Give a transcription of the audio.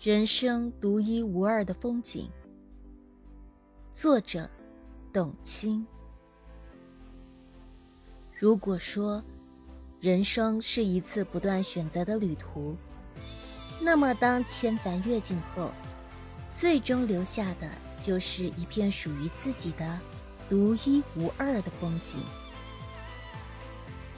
人生独一无二的风景。作者董卿。如果说人生是一次不断选择的旅途那么当千帆阅尽后最终留下的就是一片属于自己的独一无二的风景。